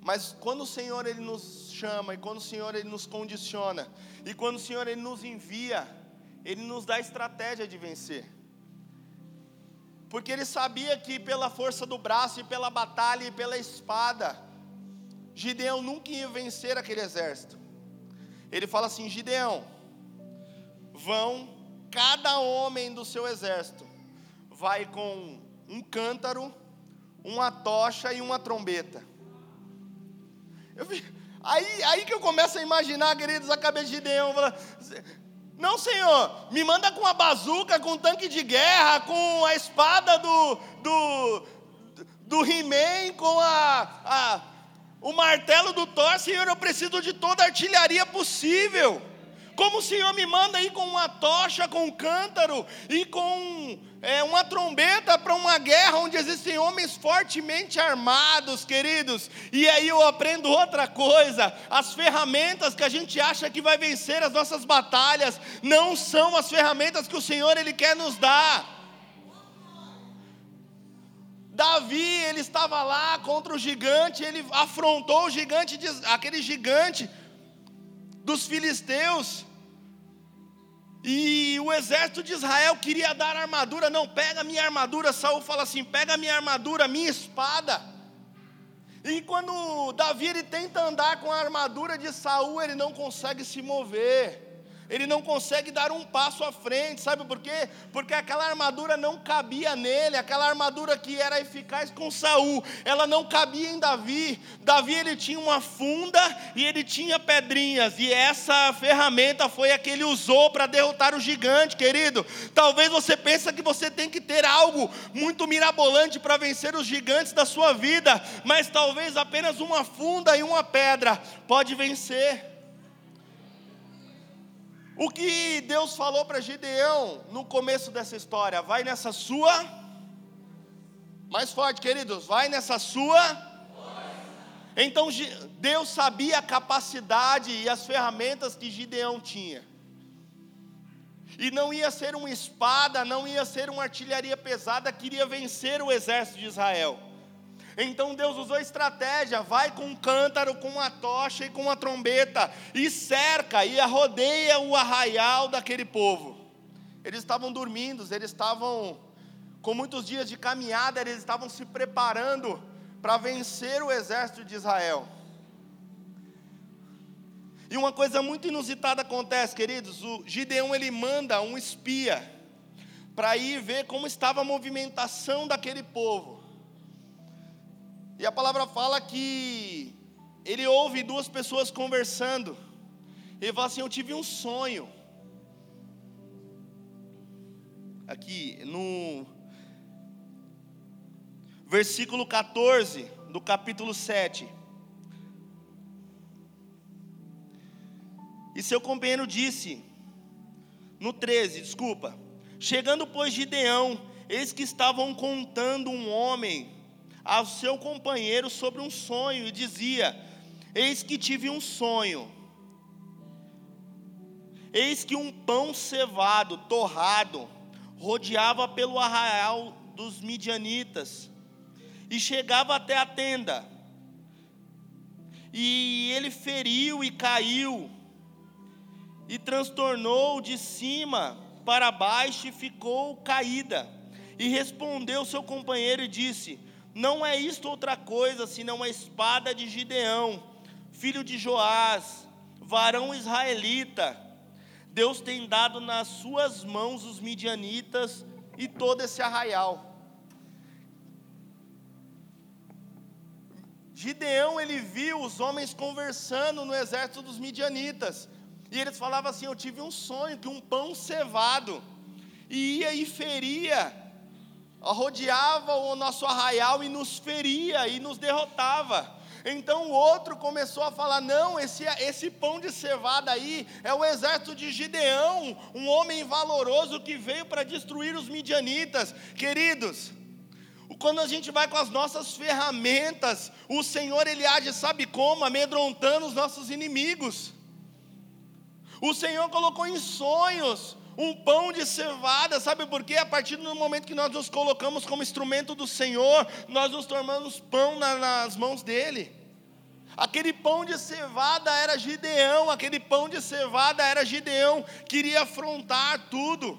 Mas quando o Senhor ele nos chama e quando o Senhor ele nos condiciona e quando o Senhor ele nos envia, ele nos dá estratégia de vencer. Porque ele sabia que pela força do braço e pela batalha e pela espada Gideão nunca ia vencer aquele exército. Ele fala assim: Gideão, vão cada homem do seu exército, vai com um cântaro, uma tocha e uma trombeta. Vi, aí, aí que eu começo a imaginar, queridos, a cabeça de. Fala, não, Senhor, me manda com a bazuca, com um tanque de guerra, com a espada do, do, do He-Man, com a, a, o martelo do Thor. Senhor, eu preciso de toda a artilharia possível. Como o Senhor me manda aí com uma tocha, com um cântaro e com é, uma trombeta para uma guerra onde existem homens fortemente armados, queridos. E aí eu aprendo outra coisa: as ferramentas que a gente acha que vai vencer as nossas batalhas não são as ferramentas que o Senhor ele quer nos dar. Davi, ele estava lá contra o gigante, ele afrontou o gigante, aquele gigante dos filisteus. E o exército de Israel queria dar armadura, não, pega minha armadura. Saul fala assim: pega minha armadura, minha espada. E quando Davi ele tenta andar com a armadura de Saul, ele não consegue se mover ele não consegue dar um passo à frente, sabe por quê? Porque aquela armadura não cabia nele, aquela armadura que era eficaz com Saul, ela não cabia em Davi. Davi ele tinha uma funda e ele tinha pedrinhas, e essa ferramenta foi a que ele usou para derrotar o gigante, querido. Talvez você pense que você tem que ter algo muito mirabolante para vencer os gigantes da sua vida, mas talvez apenas uma funda e uma pedra pode vencer. O que Deus falou para Gideão no começo dessa história? Vai nessa sua. Mais forte, queridos, vai nessa sua. Então Deus sabia a capacidade e as ferramentas que Gideão tinha. E não ia ser uma espada, não ia ser uma artilharia pesada que iria vencer o exército de Israel. Então Deus usou estratégia, vai com um cântaro, com uma tocha e com uma trombeta, e cerca e rodeia o arraial daquele povo. Eles estavam dormindo, eles estavam com muitos dias de caminhada, eles estavam se preparando para vencer o exército de Israel. E uma coisa muito inusitada acontece, queridos, o Gideão ele manda um espia para ir ver como estava a movimentação daquele povo. E a palavra fala que ele ouve duas pessoas conversando. Ele fala assim: Eu tive um sonho. Aqui no versículo 14 do capítulo 7. E seu companheiro disse, no 13, desculpa: Chegando, pois, Gideão, eis que estavam contando um homem ao seu companheiro sobre um sonho e dizia: Eis que tive um sonho. Eis que um pão cevado, torrado, rodeava pelo arraial dos midianitas e chegava até a tenda. E ele feriu e caiu, e transtornou de cima para baixo e ficou caída. E respondeu seu companheiro e disse: não é isto outra coisa senão a espada de Gideão, filho de Joás, varão israelita. Deus tem dado nas suas mãos os midianitas e todo esse arraial. Gideão ele viu os homens conversando no exército dos midianitas. E eles falavam assim: Eu tive um sonho que um pão cevado ia e feria rodeava o nosso arraial e nos feria e nos derrotava. Então o outro começou a falar: não, esse, esse pão de cevada aí é o exército de Gideão, um homem valoroso que veio para destruir os midianitas. Queridos, quando a gente vai com as nossas ferramentas, o Senhor ele age, sabe como? Amedrontando os nossos inimigos. O Senhor colocou em sonhos um pão de cevada, sabe por quê? A partir do momento que nós nos colocamos como instrumento do Senhor, nós nos tornamos pão na, nas mãos dEle. Aquele pão de cevada era Gideão, aquele pão de cevada era Gideão, queria afrontar tudo.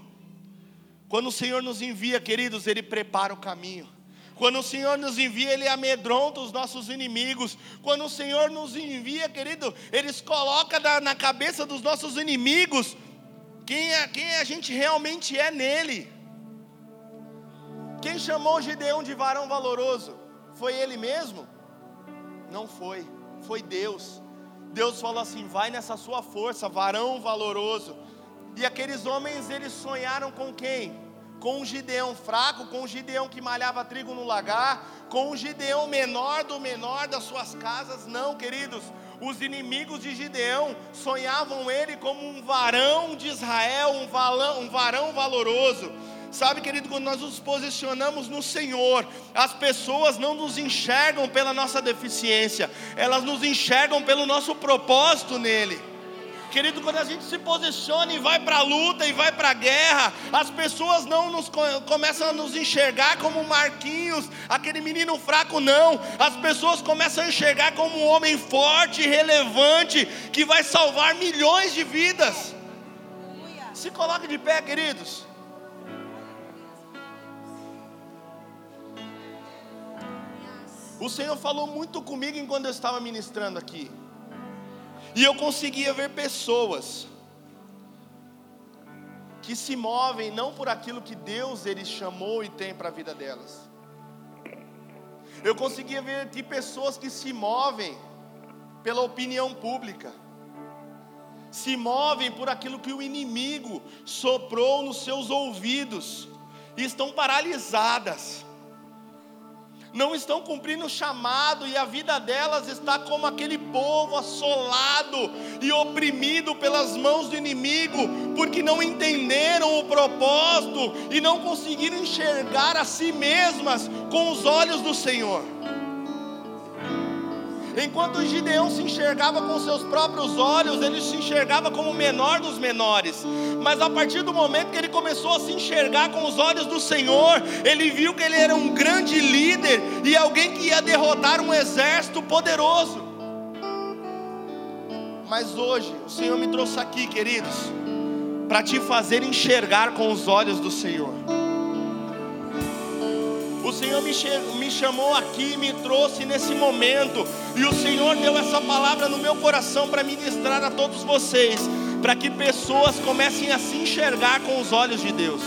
Quando o Senhor nos envia, queridos, Ele prepara o caminho. Quando o Senhor nos envia, Ele amedronta os nossos inimigos. Quando o Senhor nos envia, querido, Ele coloca na cabeça dos nossos inimigos quem, é, quem a gente realmente é nele. Quem chamou Gideão de varão valoroso? Foi ele mesmo? Não foi, foi Deus. Deus falou assim: vai nessa sua força, varão valoroso. E aqueles homens, eles sonharam com quem? Com um Gideão fraco, com um Gideão que malhava trigo no lagar, com um Gideão menor do menor das suas casas. Não, queridos, os inimigos de Gideão sonhavam ele como um varão de Israel, um, valão, um varão valoroso. Sabe, querido, quando nós nos posicionamos no Senhor, as pessoas não nos enxergam pela nossa deficiência, elas nos enxergam pelo nosso propósito nele. Querido, quando a gente se posiciona e vai para a luta e vai para a guerra, as pessoas não nos começam a nos enxergar como Marquinhos, aquele menino fraco, não. As pessoas começam a enxergar como um homem forte, relevante, que vai salvar milhões de vidas. Se coloque de pé, queridos. O Senhor falou muito comigo enquanto eu estava ministrando aqui. E eu conseguia ver pessoas que se movem não por aquilo que Deus ele chamou e tem para a vida delas. Eu conseguia ver que pessoas que se movem pela opinião pública, se movem por aquilo que o inimigo soprou nos seus ouvidos e estão paralisadas não estão cumprindo o chamado e a vida delas está como aquele povo assolado e oprimido pelas mãos do inimigo, porque não entenderam o propósito e não conseguiram enxergar a si mesmas com os olhos do Senhor. Enquanto Gideão se enxergava com seus próprios olhos, ele se enxergava como o menor dos menores. Mas a partir do momento que ele começou a se enxergar com os olhos do Senhor, ele viu que ele era um grande líder e alguém que ia derrotar um exército poderoso. Mas hoje, o Senhor me trouxe aqui, queridos, para te fazer enxergar com os olhos do Senhor. O Senhor me, me chamou aqui, me trouxe nesse momento, e o Senhor deu essa palavra no meu coração para ministrar a todos vocês, para que pessoas comecem a se enxergar com os olhos de Deus.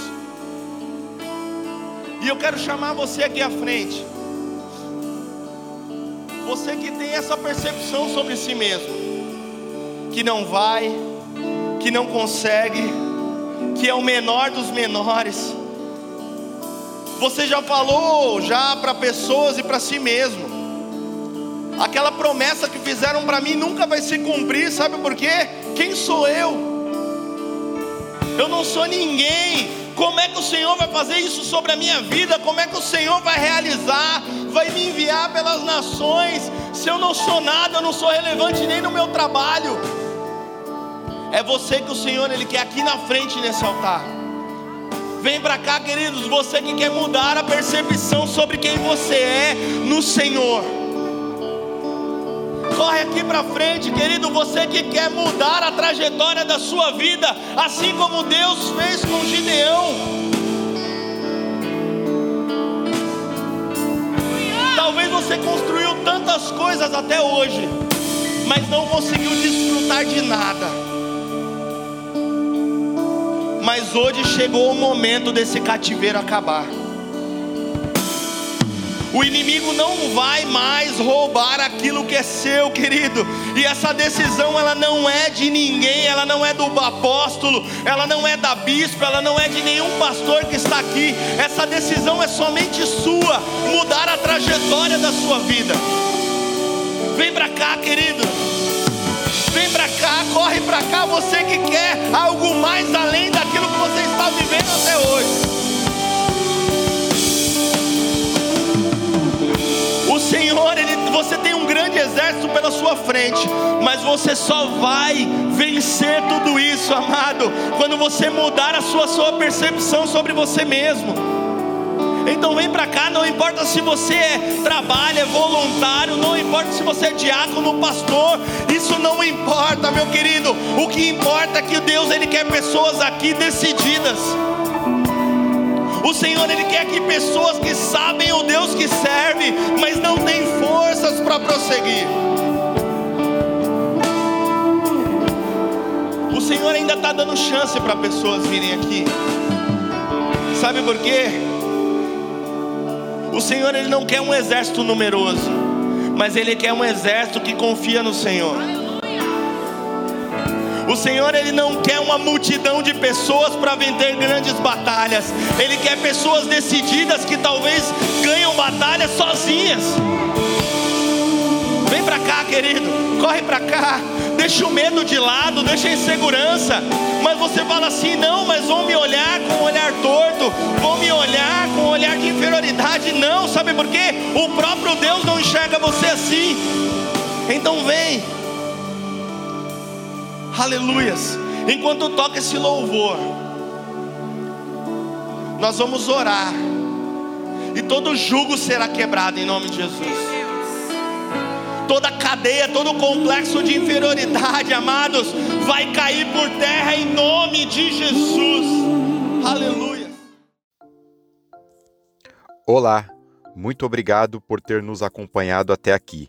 E eu quero chamar você aqui à frente. Você que tem essa percepção sobre si mesmo, que não vai, que não consegue, que é o menor dos menores você já falou já para pessoas e para si mesmo. Aquela promessa que fizeram para mim nunca vai se cumprir, sabe por quê? Quem sou eu? Eu não sou ninguém. Como é que o Senhor vai fazer isso sobre a minha vida? Como é que o Senhor vai realizar? Vai me enviar pelas nações? Se eu não sou nada, eu não sou relevante nem no meu trabalho. É você que o Senhor ele quer aqui na frente nesse altar. Vem para cá, queridos, você que quer mudar a percepção sobre quem você é no Senhor. Corre aqui para frente, querido, você que quer mudar a trajetória da sua vida, assim como Deus fez com Gideão. Talvez você construiu tantas coisas até hoje, mas não conseguiu desfrutar de nada mas hoje chegou o momento desse cativeiro acabar. O inimigo não vai mais roubar aquilo que é seu, querido. E essa decisão ela não é de ninguém, ela não é do apóstolo, ela não é da bispa, ela não é de nenhum pastor que está aqui. Essa decisão é somente sua, mudar a trajetória da sua vida. Vem para cá, querido. Vem para cá, corre para cá, você que quer algo mais além daquilo que você está vivendo até hoje. Senhor, ele, você tem um grande exército pela sua frente, mas você só vai vencer tudo isso, amado, quando você mudar a sua, sua percepção sobre você mesmo. Então vem para cá, não importa se você é, trabalha, é voluntário, não importa se você é diácono, pastor, isso não importa, meu querido. O que importa é que Deus ele quer pessoas aqui decididas. O Senhor, Ele quer que pessoas que sabem o Deus que serve, mas não têm forças para prosseguir. O Senhor ainda está dando chance para pessoas virem aqui. Sabe por quê? O Senhor ele não quer um exército numeroso, mas ele quer um exército que confia no Senhor. O Senhor ele não quer uma multidão de pessoas para vender grandes batalhas. Ele quer pessoas decididas que talvez ganham batalhas sozinhas. Vem para cá, querido. Corre para cá. Deixa o medo de lado, deixa a insegurança. Mas você fala assim: "Não, mas vão me olhar com um olhar torto, vão me olhar com um olhar de inferioridade". Não, sabe por quê? O próprio Deus não enxerga você assim. Então vem. Aleluias. Enquanto toca esse louvor, nós vamos orar. E todo jugo será quebrado em nome de Jesus. Toda cadeia, todo complexo de inferioridade, amados, vai cair por terra em nome de Jesus. Aleluia. Olá, muito obrigado por ter nos acompanhado até aqui.